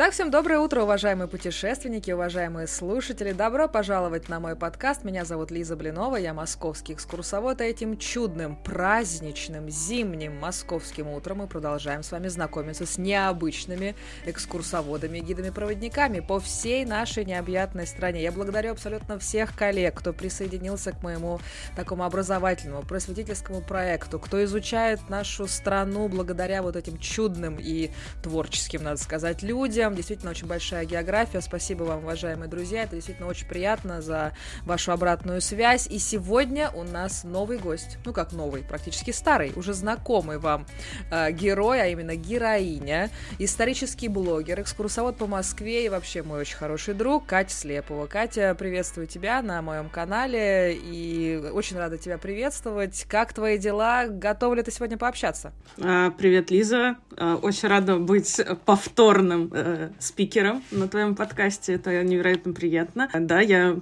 Итак, всем доброе утро, уважаемые путешественники, уважаемые слушатели. Добро пожаловать на мой подкаст. Меня зовут Лиза Блинова, я московский экскурсовод. А этим чудным, праздничным, зимним московским утром мы продолжаем с вами знакомиться с необычными экскурсоводами, гидами-проводниками по всей нашей необъятной стране. Я благодарю абсолютно всех коллег, кто присоединился к моему такому образовательному, просветительскому проекту, кто изучает нашу страну благодаря вот этим чудным и творческим, надо сказать, людям, людям. Действительно, очень большая география. Спасибо вам, уважаемые друзья. Это действительно очень приятно за вашу обратную связь. И сегодня у нас новый гость. Ну, как новый, практически старый, уже знакомый вам э, герой, а именно героиня, исторический блогер, экскурсовод по Москве и вообще мой очень хороший друг Катя Слепова. Катя, приветствую тебя на моем канале и очень рада тебя приветствовать. Как твои дела? Готова ли ты сегодня пообщаться? А, привет, Лиза. А, очень рада быть повторным э, спикером на твоем подкасте. Это невероятно приятно. Да, я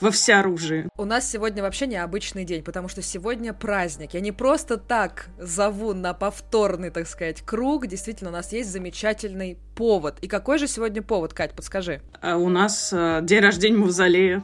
во всеоружии. У нас сегодня вообще необычный день, потому что сегодня праздник. Я не просто так зову на повторный, так сказать, круг. Действительно, у нас есть замечательный повод. И какой же сегодня повод, Кать, подскажи? А у нас э, день рождения Мавзолея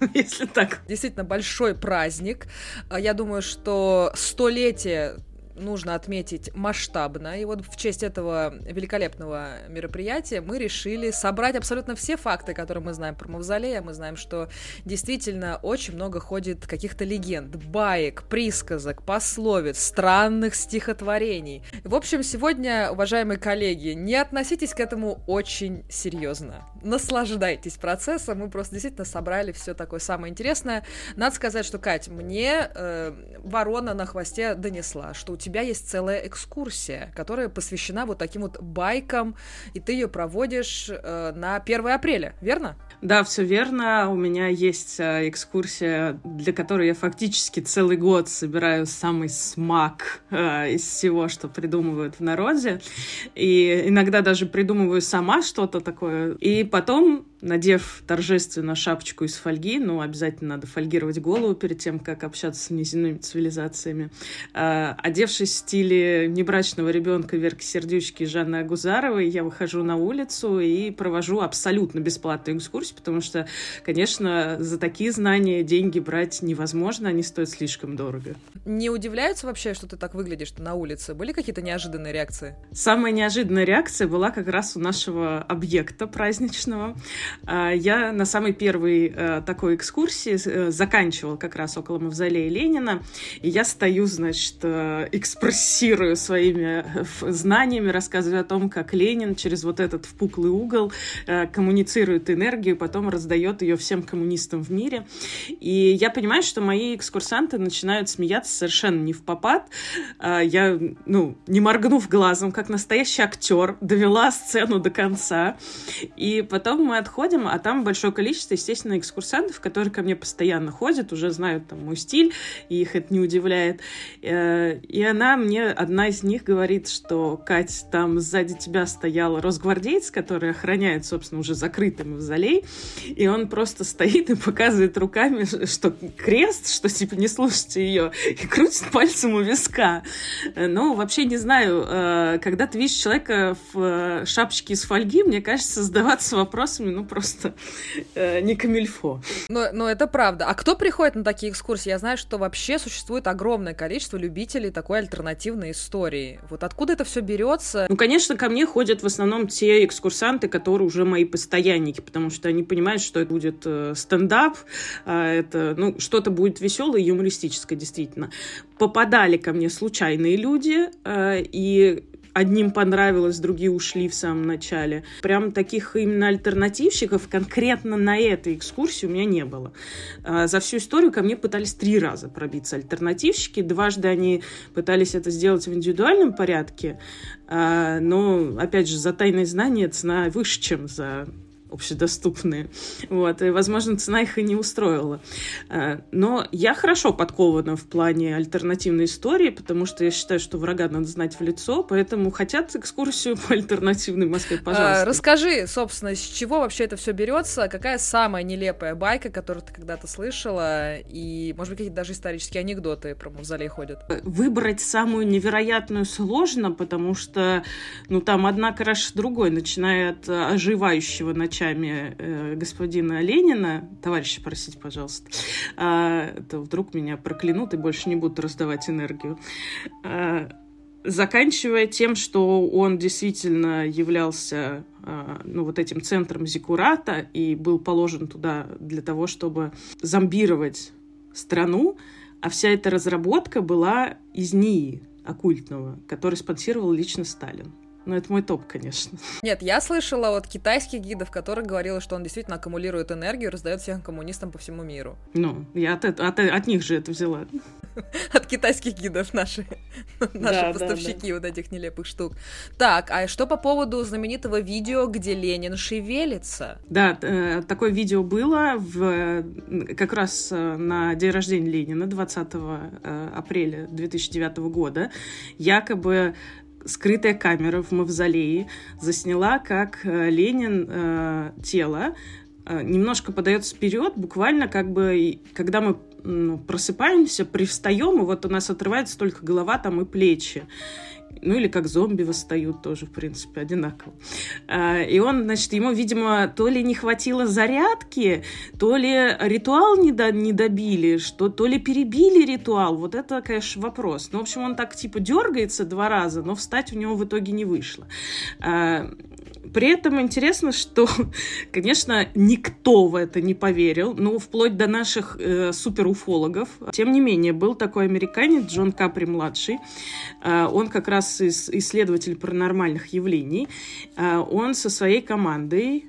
если так. Действительно большой праздник. А я думаю, что столетие нужно отметить масштабно. И вот в честь этого великолепного мероприятия мы решили собрать абсолютно все факты, которые мы знаем про Мавзолей. Мы знаем, что действительно очень много ходит каких-то легенд, баек, присказок, пословиц, странных стихотворений. В общем, сегодня, уважаемые коллеги, не относитесь к этому очень серьезно. Наслаждайтесь процессом. Мы просто действительно собрали все такое самое интересное. Надо сказать, что, Кать, мне э, ворона на хвосте донесла, что у тебя есть целая экскурсия, которая посвящена вот таким вот байкам, и ты ее проводишь э, на 1 апреля, верно? Да, все верно. У меня есть э, экскурсия, для которой я фактически целый год собираю самый смак э, из всего, что придумывают в народе. И иногда даже придумываю сама что-то такое. И потом надев торжественно шапочку из фольги, ну, обязательно надо фольгировать голову перед тем, как общаться с неземными цивилизациями, э, одевшись в стиле небрачного ребенка Верки Сердючки и Жанны Агузаровой, я выхожу на улицу и провожу абсолютно бесплатную экскурсию, потому что, конечно, за такие знания деньги брать невозможно, они стоят слишком дорого. Не удивляются вообще, что ты так выглядишь на улице? Были какие-то неожиданные реакции? Самая неожиданная реакция была как раз у нашего объекта праздничного. А, я на самой первой э, такой экскурсии э, заканчивала как раз около мавзолея Ленина, и я стою, значит, э, экспрессирую своими знаниями, рассказываю о том, как Ленин через вот этот впуклый угол коммуницирует энергию, потом раздает ее всем коммунистам в мире. И я понимаю, что мои экскурсанты начинают смеяться совершенно не в попад. А, я, ну, не моргнув глазом, как настоящий актер, довела сцену до конца. И потом мы отходим ходим, а там большое количество, естественно, экскурсантов, которые ко мне постоянно ходят, уже знают там мой стиль, и их это не удивляет. Э, и она мне, одна из них говорит, что, Кать, там сзади тебя стоял росгвардеец, который охраняет, собственно, уже закрытый мавзолей, и он просто стоит и показывает руками, что крест, что типа не слушайте ее, и крутит пальцем у виска. Ну, вообще не знаю, э, когда ты видишь человека в шапочке из фольги, мне кажется, задаваться вопросами, ну, просто э, не камильфо. Но, но это правда. А кто приходит на такие экскурсии? Я знаю, что вообще существует огромное количество любителей такой альтернативной истории. Вот откуда это все берется? Ну, конечно, ко мне ходят в основном те экскурсанты, которые уже мои постоянники, потому что они понимают, что это будет э, стендап, а это, ну, что-то будет веселое и юмористическое, действительно. Попадали ко мне случайные люди, э, и одним понравилось, другие ушли в самом начале. Прям таких именно альтернативщиков конкретно на этой экскурсии у меня не было. А, за всю историю ко мне пытались три раза пробиться альтернативщики. Дважды они пытались это сделать в индивидуальном порядке, но, опять же, за тайное знание цена выше, чем за общедоступные. Вот, и, возможно, цена их и не устроила. Э, но я хорошо подкована в плане альтернативной истории, потому что я считаю, что врага надо знать в лицо, поэтому хотят экскурсию по альтернативной Москве, а, пожалуйста. А, расскажи, собственно, с чего вообще это все берется? Какая самая нелепая байка, которую ты когда-то слышала? И, может быть, какие-то даже исторические анекдоты про мавзолей ходят? Выбрать самую невероятную сложно, потому что, ну, там одна краш другой, начиная от оживающего ночами э, господина Ленина, товарища, простите, пожалуйста, а, то вдруг меня проклянут и больше не будут раздавать энергию. А, заканчивая тем, что он действительно являлся а, ну, вот этим центром Зикурата и был положен туда для того, чтобы зомбировать страну, а вся эта разработка была из НИИ оккультного, который спонсировал лично Сталин. Ну, это мой топ, конечно. Нет, я слышала от китайских гидов, которые говорили, что он действительно аккумулирует энергию и раздает всем коммунистам по всему миру. Ну, я от, от, от них же это взяла. От китайских гидов наши, наши поставщики вот этих нелепых штук. Так, а что по поводу знаменитого видео, где Ленин шевелится? Да, э, такое видео было в, как раз э, на день рождения Ленина, 20 э, апреля 2009 года. Якобы скрытая камера в мавзолее засняла, как э, Ленин э, тело э, немножко подается вперед, буквально как бы, когда мы ну, просыпаемся, привстаем, и вот у нас отрывается только голова там и плечи. Ну или как зомби восстают тоже, в принципе, одинаково. А, и он, значит, ему, видимо, то ли не хватило зарядки, то ли ритуал не, до, не добили, что то ли перебили ритуал. Вот это, конечно, вопрос. Ну, в общем, он так типа дергается два раза, но встать у него в итоге не вышло. При этом интересно, что, конечно, никто в это не поверил, ну, вплоть до наших э, суперуфологов. Тем не менее, был такой американец Джон Капри-младший. Э, он как раз из, исследователь паранормальных явлений. Э, он со своей командой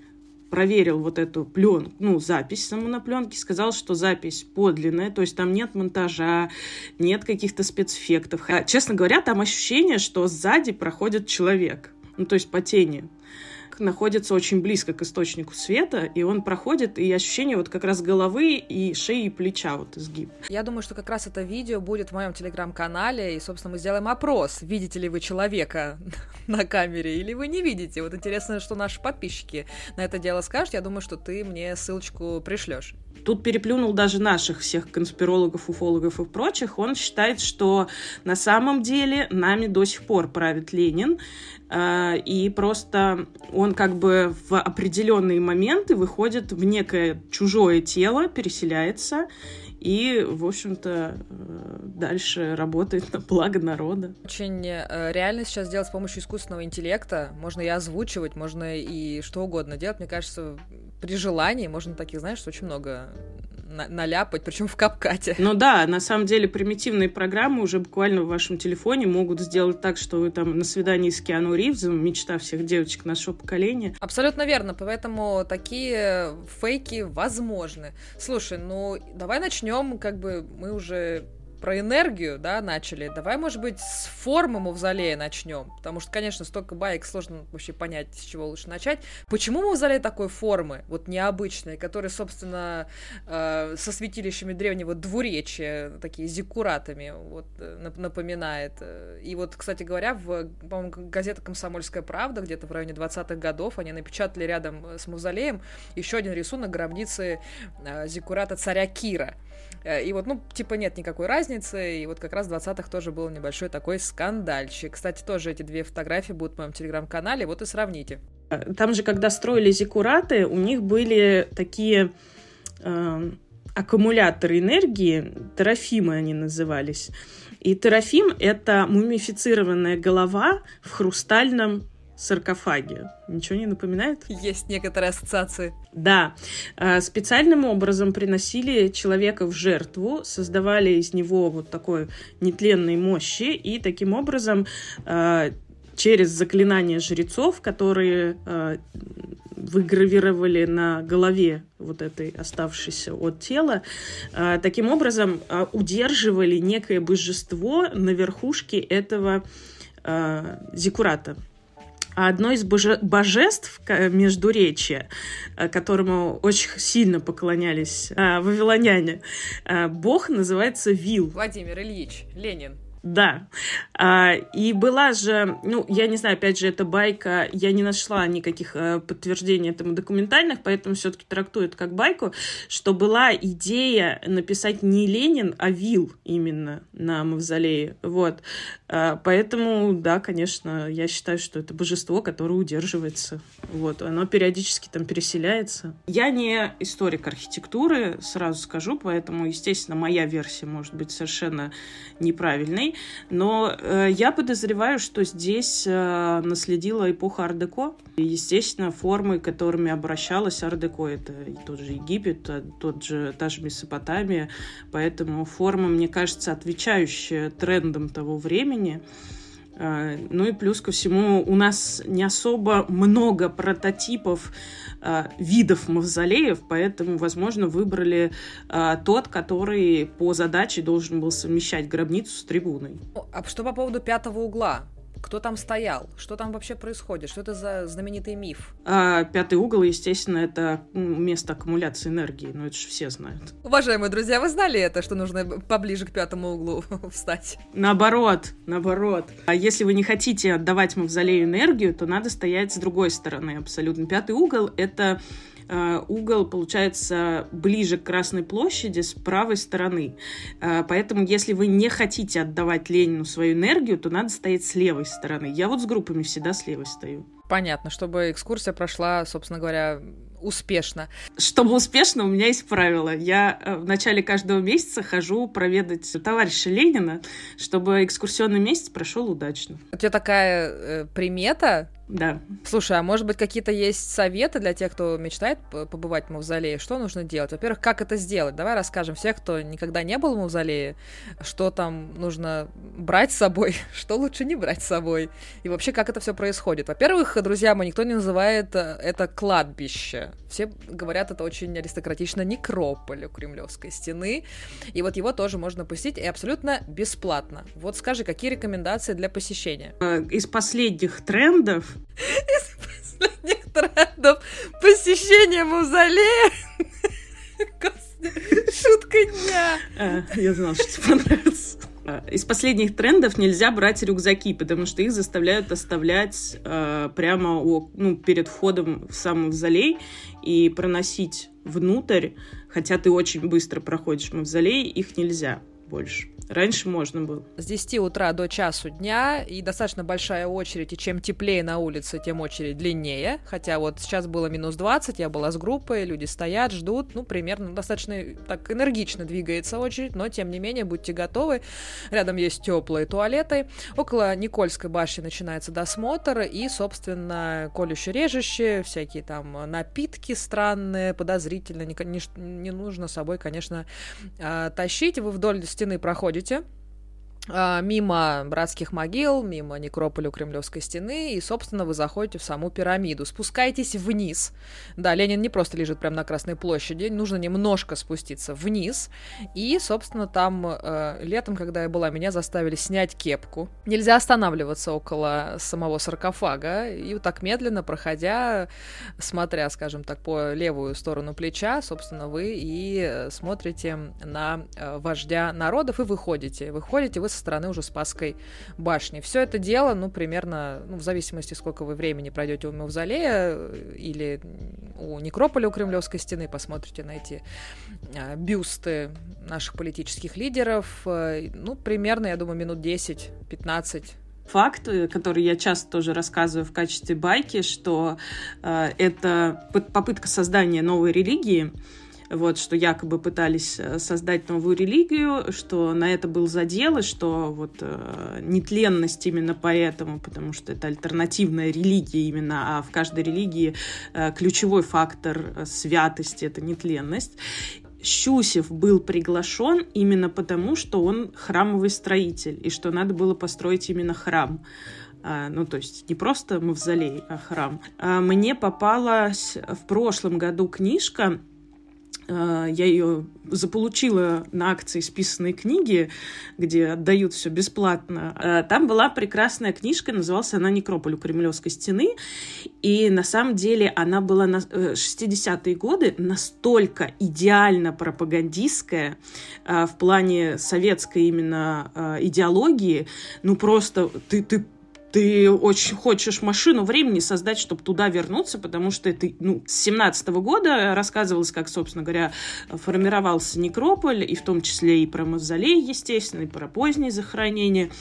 проверил вот эту пленку, ну, запись саму на пленке, сказал, что запись подлинная, то есть там нет монтажа, нет каких-то спецэффектов. Честно говоря, там ощущение, что сзади проходит человек, ну, то есть по тени находится очень близко к источнику света, и он проходит, и ощущение вот как раз головы и шеи и плеча вот изгиб. Я думаю, что как раз это видео будет в моем телеграм-канале, и, собственно, мы сделаем опрос, видите ли вы человека на камере или вы не видите. Вот интересно, что наши подписчики на это дело скажут. Я думаю, что ты мне ссылочку пришлешь. Тут переплюнул даже наших всех конспирологов, уфологов и прочих. Он считает, что на самом деле нами до сих пор правит Ленин, э, и просто он как бы в определенные моменты выходит в некое чужое тело, переселяется, и, в общем-то, э, дальше работает на благо народа. Очень э, реально сейчас делать с помощью искусственного интеллекта. Можно и озвучивать, можно и что угодно делать. Мне кажется, при желании можно таких, знаешь, очень много наляпать, причем в капкате. Ну да, на самом деле примитивные программы уже буквально в вашем телефоне могут сделать так, что вы там на свидании с Киану Ривзом, мечта всех девочек нашего поколения. Абсолютно верно, поэтому такие фейки возможны. Слушай, ну давай начнем, как бы мы уже про энергию, да, начали, давай, может быть, с формы мавзолея начнем, потому что, конечно, столько баек сложно вообще понять, с чего лучше начать. Почему мавзолей такой формы, вот необычной, который, собственно, э, со святилищами древнего двуречия, такие зиккуратами, вот, э, напоминает. И вот, кстати говоря, в, по-моему, газета «Комсомольская правда» где-то в районе 20-х годов они напечатали рядом с мавзолеем еще один рисунок гробницы э, зиккурата царя Кира. Э, и вот, ну, типа, нет никакой разницы. И вот как раз в 20-х тоже был небольшой такой скандальчик. Кстати, тоже эти две фотографии будут в моем телеграм-канале. Вот и сравните. Там же, когда строили зиккураты, у них были такие э, аккумуляторы энергии, терафимы они назывались. И терафим — это мумифицированная голова в хрустальном саркофаге. Ничего не напоминает? Есть некоторые ассоциации. Да. Э, специальным образом приносили человека в жертву, создавали из него вот такой нетленной мощи, и таким образом э, через заклинания жрецов, которые э, выгравировали на голове вот этой оставшейся от тела, таким образом удерживали некое божество на верхушке этого зикурата. Одно из боже божеств Междуречия, которому очень сильно поклонялись вавилоняне, бог называется Вил. Владимир Ильич Ленин. Да. А, и была же, ну, я не знаю, опять же, эта байка, я не нашла никаких а, подтверждений этому документальных, поэтому все-таки трактую это как байку, что была идея написать не Ленин, а Вил именно на мавзолее. Вот. А, поэтому, да, конечно, я считаю, что это божество, которое удерживается. Вот. Оно периодически там переселяется. Я не историк архитектуры, сразу скажу, поэтому, естественно, моя версия может быть совершенно неправильной. Но э, я подозреваю, что здесь э, наследила эпоха ар-деко. Естественно, формы, которыми обращалась ар-деко, это и тот же Египет, а тот же, та же Месопотамия. Поэтому форма, мне кажется, отвечающая трендам того времени. Э, ну и плюс ко всему у нас не особо много прототипов э, видов мавзолеев, поэтому, возможно, выбрали э, тот, который по задаче должен был совмещать гробницу с трибуной. А что по поводу пятого угла? Кто там стоял? Что там вообще происходит? Что это за знаменитый миф? А, пятый угол, естественно, это место аккумуляции энергии, но это же все знают. Уважаемые друзья, вы знали это, что нужно поближе к пятому углу встать? Наоборот, наоборот. А если вы не хотите отдавать мавзолею энергию, то надо стоять с другой стороны абсолютно. Пятый угол — это угол получается ближе к Красной площади с правой стороны. Э, поэтому, если вы не хотите отдавать Ленину свою энергию, то надо стоять с левой стороны. Я вот с группами всегда с левой стою. Понятно, чтобы экскурсия прошла, собственно говоря, успешно. Чтобы успешно, у меня есть правило. Я э, в начале каждого месяца хожу проведать товарища Ленина, чтобы экскурсионный месяц прошел удачно. У тебя такая э, примета да. Слушай, а может быть какие-то есть советы для тех, кто мечтает побывать в мавзолее? Что нужно делать? Во-первых, как это сделать? Давай расскажем всех, кто никогда не был в мавзолее, что там нужно брать с собой, что лучше не брать с собой, и вообще как это все происходит. Во-первых, друзья мои, никто не называет э, это кладбище. Все говорят, это очень аристократично некрополь у Кремлевской стены, и вот его тоже можно посетить и абсолютно бесплатно. Вот скажи, какие рекомендации для посещения? Э, из последних трендов из последних трендов посещения мавзолея. Шутка дня. А, я знала, что тебе понравится. А, из последних трендов нельзя брать рюкзаки, потому что их заставляют оставлять э, прямо у, ну, перед входом в сам мавзолей и проносить внутрь, хотя ты очень быстро проходишь мавзолей, их нельзя больше. Раньше можно было. С 10 утра до часу дня, и достаточно большая очередь, и чем теплее на улице, тем очередь длиннее. Хотя вот сейчас было минус 20, я была с группой, люди стоят, ждут, ну, примерно, достаточно так энергично двигается очередь, но, тем не менее, будьте готовы. Рядом есть теплые туалеты. Около Никольской башни начинается досмотр, и, собственно, колюще-режущие, всякие там напитки странные, подозрительные, не, не, не нужно собой, конечно, а, тащить. Вы вдоль стены проходите проходите а, мимо братских могил, мимо некрополя у Кремлевской стены, и, собственно, вы заходите в саму пирамиду. Спускайтесь вниз. Да, Ленин не просто лежит прямо на Красной площади, нужно немножко спуститься вниз. И, собственно, там э, летом, когда я была, меня заставили снять кепку. Нельзя останавливаться около самого саркофага, и вот так медленно, проходя, смотря, скажем так, по левую сторону плеча, собственно, вы и э, смотрите на э, вождя народов и выходите. Выходите вы со стороны уже Спасской башни. Все это дело, ну, примерно, ну, в зависимости, сколько вы времени пройдете у Мавзолея э, или у Некрополя у Кремлевской стены, посмотрите на эти а, бюсты наших политических лидеров. Э, ну, примерно, я думаю, минут 10-15 факт, э, который я часто тоже рассказываю в качестве байки, что э, это попытка создания новой религии, вот, что якобы пытались э, создать новую религию, что на это был задел, и что вот э, нетленность именно поэтому, потому что это альтернативная религия именно, а в каждой религии э, ключевой фактор э, святости — это нетленность. Щусев был приглашен именно потому, что он храмовый строитель, и что надо было построить именно храм. А, ну, то есть не просто мавзолей, а храм. А мне попалась в прошлом году книжка я ее заполучила на акции списанной книги, где отдают все бесплатно. Там была прекрасная книжка, называлась она «Некрополь у Кремлевской стены». И на самом деле она была на 60-е годы настолько идеально пропагандистская в плане советской именно идеологии. Ну просто ты, ты ты очень хочешь машину времени создать, чтобы туда вернуться, потому что это ну, с 17 -го года рассказывалось, как, собственно говоря, формировался некрополь, и в том числе и про мавзолей, естественно, и про позднее захоронение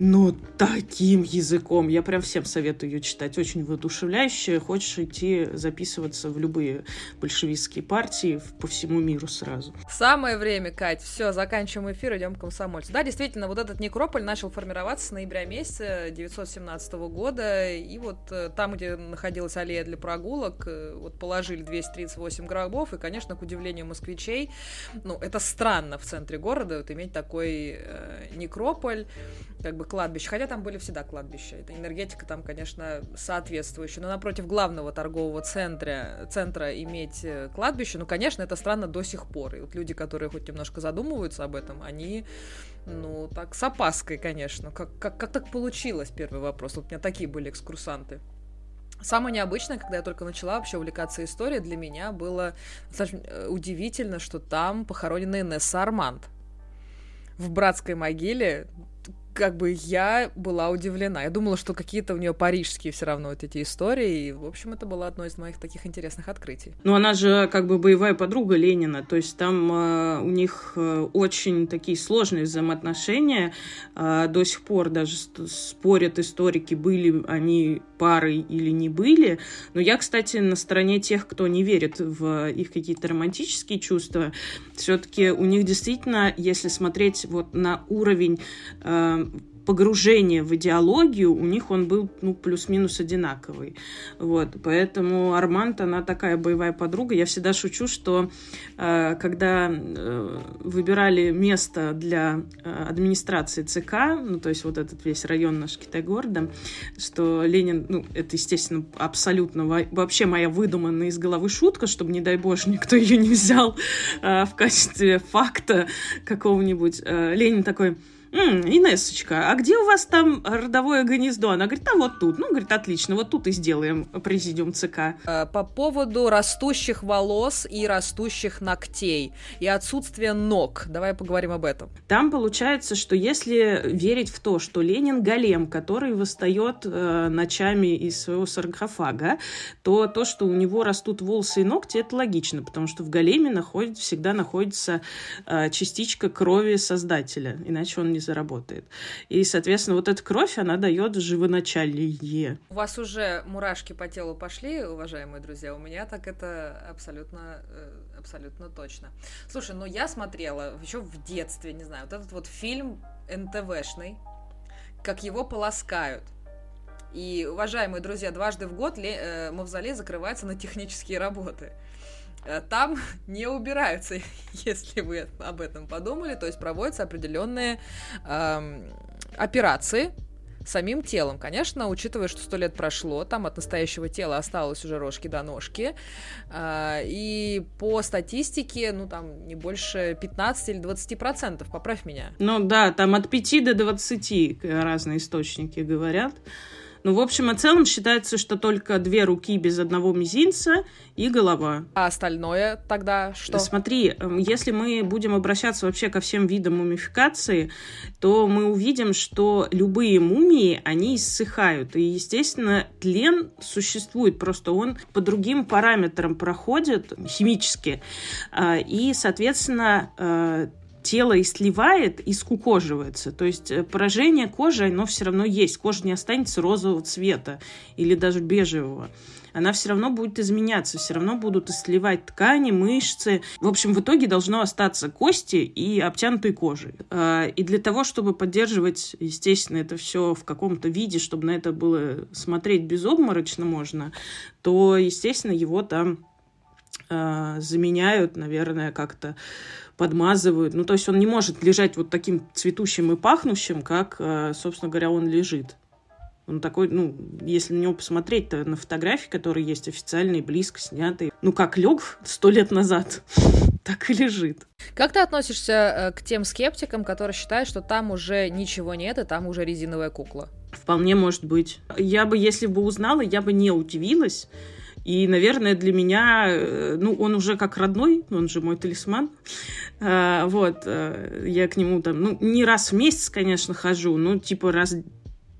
но таким языком. Я прям всем советую ее читать. Очень воодушевляюще. Хочешь идти записываться в любые большевистские партии по всему миру сразу. Самое время, Кать. Все, заканчиваем эфир, идем к комсомольцу. Да, действительно, вот этот некрополь начал формироваться с ноября месяца 1917 года. И вот э, там, где находилась аллея для прогулок, э, вот положили 238 гробов. И, конечно, к удивлению москвичей, ну, это странно в центре города вот иметь такой э, некрополь как бы кладбище, хотя там были всегда кладбища, это энергетика там, конечно, соответствующая, но напротив главного торгового центра, центра иметь э, кладбище, ну, конечно, это странно до сих пор, и вот люди, которые хоть немножко задумываются об этом, они, ну, так, с опаской, конечно, как, как, как так получилось, первый вопрос, вот у меня такие были экскурсанты. Самое необычное, когда я только начала вообще увлекаться историей, для меня было достаточно э, удивительно, что там похоронена Инесса Арманд. В братской могиле как бы я была удивлена. Я думала, что какие-то у нее парижские все равно вот эти истории. И, в общем, это было одно из моих таких интересных открытий. Ну, она же как бы боевая подруга Ленина. То есть там э, у них э, очень такие сложные взаимоотношения. Э, до сих пор даже спорят историки, были они парой или не были. Но я, кстати, на стороне тех, кто не верит в их какие-то романтические чувства. Все-таки у них действительно, если смотреть вот на уровень э, погружение в идеологию у них он был ну, плюс-минус одинаковый. Вот. Поэтому Арманд, она такая боевая подруга. Я всегда шучу, что э, когда э, выбирали место для э, администрации ЦК, ну, то есть вот этот весь район наш Китай-города, что Ленин, ну, это, естественно, абсолютно вообще моя выдуманная из головы шутка, чтобы, не дай боже, никто ее не взял э, в качестве факта какого-нибудь. Э, Ленин такой М, Инессочка, а где у вас там родовое гнездо? Она говорит, а вот тут. Ну, говорит, отлично, вот тут и сделаем президиум ЦК. Э, по поводу растущих волос и растущих ногтей и отсутствия ног. Давай поговорим об этом. Там получается, что если верить в то, что Ленин голем, который восстает э, ночами из своего саркофага, то то, что у него растут волосы и ногти, это логично, потому что в големе находит, всегда находится э, частичка крови создателя, иначе он не заработает. И, соответственно, вот эта кровь, она дает живоначалие. У вас уже мурашки по телу пошли, уважаемые друзья? У меня так это абсолютно, э, абсолютно точно. Слушай, ну я смотрела еще в детстве, не знаю, вот этот вот фильм НТВшный, как его полоскают. И, уважаемые друзья, дважды в год э, Мавзолей закрывается на технические работы. Э, там не убираются, если вы об этом подумали, то есть проводятся определенные э, операции самим телом. Конечно, учитывая, что сто лет прошло, там от настоящего тела осталось уже рожки до ножки. Э, и по статистике, ну там не больше 15 или 20 процентов, поправь меня. Ну да, там от 5 до 20 разные источники говорят. Ну, в общем и целом считается, что только две руки без одного мизинца и голова. А остальное тогда что? Смотри, эм, если мы будем обращаться вообще ко всем видам мумификации, то мы увидим, что любые мумии, они иссыхают. И, естественно, тлен существует, просто он по другим параметрам проходит химически. А, и, соответственно, э, тело и сливает, и скукоживается. То есть э, поражение кожи, оно все равно есть. Кожа не останется розового цвета или даже бежевого. Она все равно будет изменяться, все равно будут сливать ткани, мышцы. В общем, в итоге должно остаться кости и обтянутой кожей. А, и для того, чтобы поддерживать, естественно, это все в каком-то виде, чтобы на это было смотреть безобморочно можно, то, естественно, его там а, заменяют, наверное, как-то подмазывают. Ну, то есть он не может лежать вот таким цветущим и пахнущим, как, э, собственно говоря, он лежит. Он такой, ну, если на него посмотреть, то на фотографии, которые есть официальные, близко снятые, ну, как лег сто лет назад, так и лежит. Как ты относишься э, к тем скептикам, которые считают, что там уже ничего нет, и там уже резиновая кукла? Вполне может быть. Я бы, если бы узнала, я бы не удивилась. И, наверное, для меня, э, ну, он уже как родной, он же мой талисман. А, вот, э, я к нему там, ну, не раз в месяц, конечно, хожу, но типа раз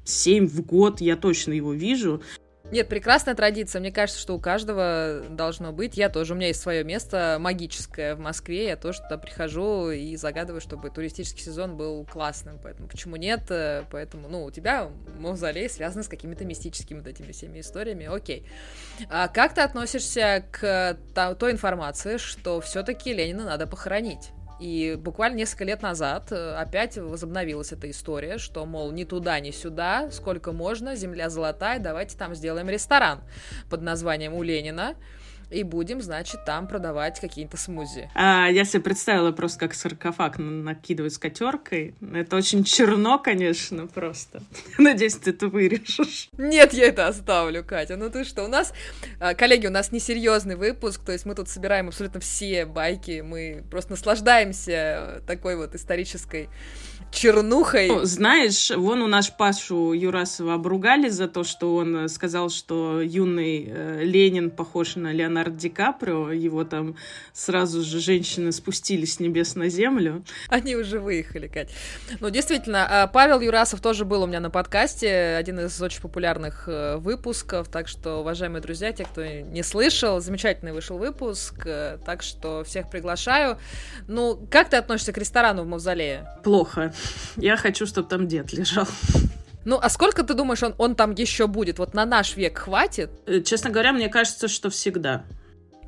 семь в год я точно его вижу. Нет, прекрасная традиция. Мне кажется, что у каждого должно быть. Я тоже, у меня есть свое место магическое в Москве. Я тоже туда прихожу и загадываю, чтобы туристический сезон был классным. Поэтому почему нет? Поэтому, ну, у тебя мавзолей связан с какими-то мистическими вот этими всеми историями. Окей. А как ты относишься к той информации, что все-таки Ленина надо похоронить? И буквально несколько лет назад э, опять возобновилась эта история, что, мол, ни туда, ни сюда, сколько можно, земля золотая, давайте там сделаем ресторан под названием «У Ленина» и будем, значит, там продавать какие-то смузи. А, я себе представила просто, как саркофаг накидывают скатеркой. Это очень черно, конечно, просто. Надеюсь, ты это вырежешь. Нет, я это оставлю, Катя. Ну ты что, у нас, а, коллеги, у нас несерьезный выпуск, то есть мы тут собираем абсолютно все байки, мы просто наслаждаемся такой вот исторической чернухой. Ну, знаешь, вон у нас Пашу Юрасова обругали за то, что он сказал, что юный э, Ленин похож на Леонардо Ди Каприо. Его там сразу же женщины спустились с небес на землю. Они уже выехали, Кать. Ну, действительно, а, Павел Юрасов тоже был у меня на подкасте, один из очень популярных э, выпусков, так что, уважаемые друзья, те, кто не слышал, замечательный вышел выпуск, э, так что всех приглашаю. Ну, как ты относишься к ресторану в Мавзолее? Плохо. Я хочу, чтобы там дед лежал. Ну, а сколько ты думаешь, он, он там еще будет? Вот на наш век хватит? Э, честно говоря, мне кажется, что всегда.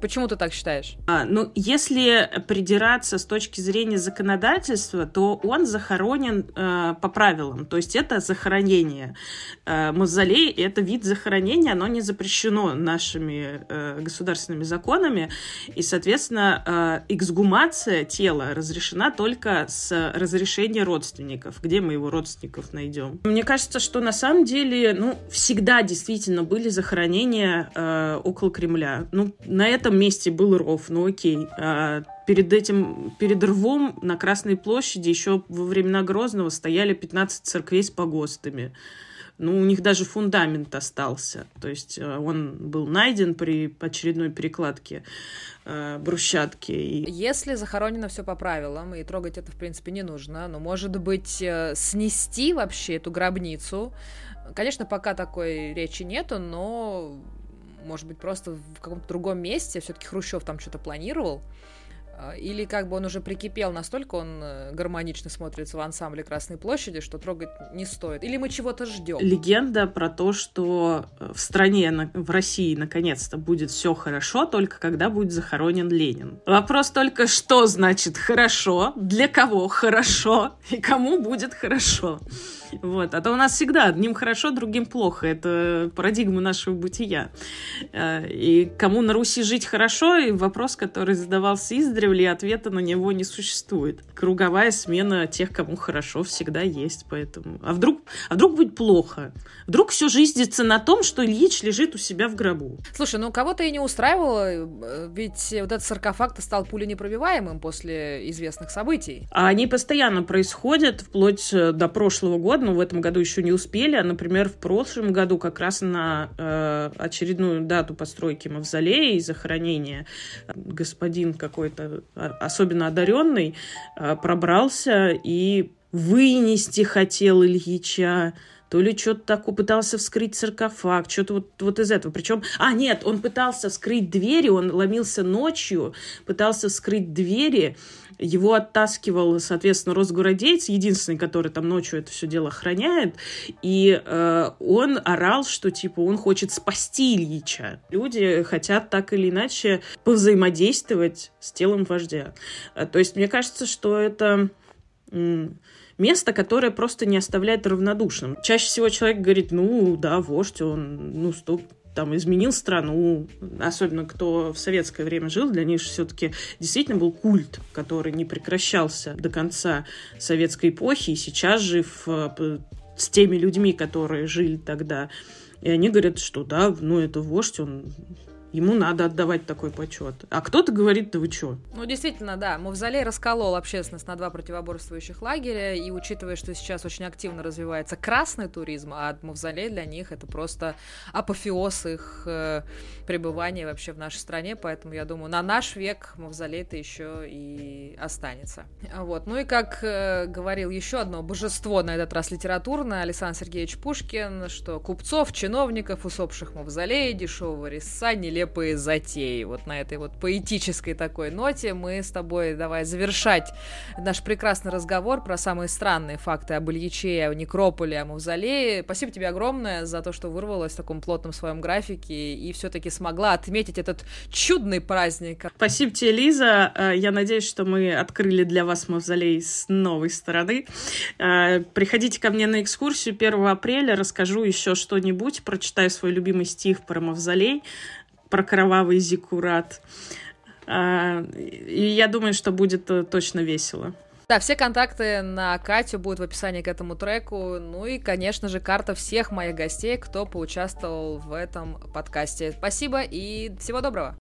Почему ты так считаешь? А, ну, если придираться с точки зрения законодательства, то он захоронен э, по правилам. То есть это захоронение. Э, мавзолей — это вид захоронения, оно не запрещено нашими э, государственными законами. И, соответственно, э, эксгумация тела разрешена только с разрешения родственников. Где мы его родственников найдем? Мне кажется, что на самом деле, ну, всегда действительно были захоронения э, около Кремля. Ну, на этом этом месте был ров, ну окей. А перед этим, перед рвом на Красной площади еще во времена Грозного стояли 15 церквей с погостами. Ну, у них даже фундамент остался. То есть э, он был найден при очередной перекладке э, брусчатки. И... Если захоронено все по правилам, и трогать это, в принципе, не нужно, но, может быть, э, снести вообще эту гробницу, Конечно, пока такой речи нету, но может быть, просто в каком-то другом месте, все-таки Хрущев там что-то планировал, или как бы он уже прикипел настолько, он э, гармонично смотрится в ансамбле Красной площади, что трогать не стоит. Или мы чего-то ждем. Легенда про то, что э, в стране, в России, наконец-то будет все хорошо, только когда будет захоронен Ленин. Вопрос только, что значит хорошо, для кого хорошо и кому будет хорошо. Вот. А то у нас всегда одним хорошо, другим плохо. Это парадигма нашего бытия. Э, и кому на Руси жить хорошо, и вопрос, который задавался издревле, ответа на него не существует. Круговая смена тех, кому хорошо, всегда есть. Поэтому... А вдруг, а вдруг будет плохо? Вдруг все жизнится на том, что Ильич лежит у себя в гробу? Слушай, ну кого-то и не устраивало, э, ведь вот этот саркофаг стал пуленепробиваемым после известных событий. А они постоянно происходят, вплоть э, до прошлого года но в этом году еще не успели. А, например, в прошлом году как раз на э, очередную дату постройки мавзолея и захоронения господин какой-то особенно одаренный э, пробрался и вынести хотел Ильича то ли что-то такое, пытался вскрыть саркофаг, что-то вот, вот из этого. Причем, а, нет, он пытался вскрыть двери, он ломился ночью, пытался вскрыть двери, его оттаскивал, соответственно, Росгвардеец, единственный, который там ночью это все дело охраняет, и э, он орал, что, типа, он хочет спасти Ильича. Люди хотят так или иначе повзаимодействовать с телом вождя. Э, то есть, мне кажется, что это место, которое просто не оставляет равнодушным. Чаще всего человек говорит, ну да, вождь, он, ну, стоп, там изменил страну, особенно кто в советское время жил, для них все-таки действительно был культ, который не прекращался до конца советской эпохи, и сейчас же в с теми людьми, которые жили тогда. И они говорят, что да, ну это вождь, он ему надо отдавать такой почет. А кто-то говорит, да вы чё? Ну, действительно, да. Мавзолей расколол общественность на два противоборствующих лагеря, и учитывая, что сейчас очень активно развивается красный туризм, а Мавзолей для них это просто апофеоз их э, пребывания вообще в нашей стране, поэтому я думаю, на наш век Мавзолей-то еще и останется. Вот. Ну и как э, говорил еще одно божество, на этот раз литературное, Александр Сергеевич Пушкин, что купцов, чиновников, усопших Мавзолей, дешевого риса, нелепого нелепые затеи. Вот на этой вот поэтической такой ноте мы с тобой давай завершать наш прекрасный разговор про самые странные факты об Ильиче, о некрополе, о мавзолее. Спасибо тебе огромное за то, что вырвалась в таком плотном своем графике и все-таки смогла отметить этот чудный праздник. Спасибо тебе, Лиза. Э, я надеюсь, что мы открыли для вас мавзолей с новой стороны. Э, приходите ко мне на экскурсию 1 апреля, расскажу еще что-нибудь, прочитаю свой любимый стих про мавзолей про кровавый зиккурат. А, и я думаю, что будет э, точно весело. Да, все контакты на Катю будут в описании к этому треку. Ну и, конечно же, карта всех моих гостей, кто поучаствовал в этом подкасте. Спасибо и всего доброго.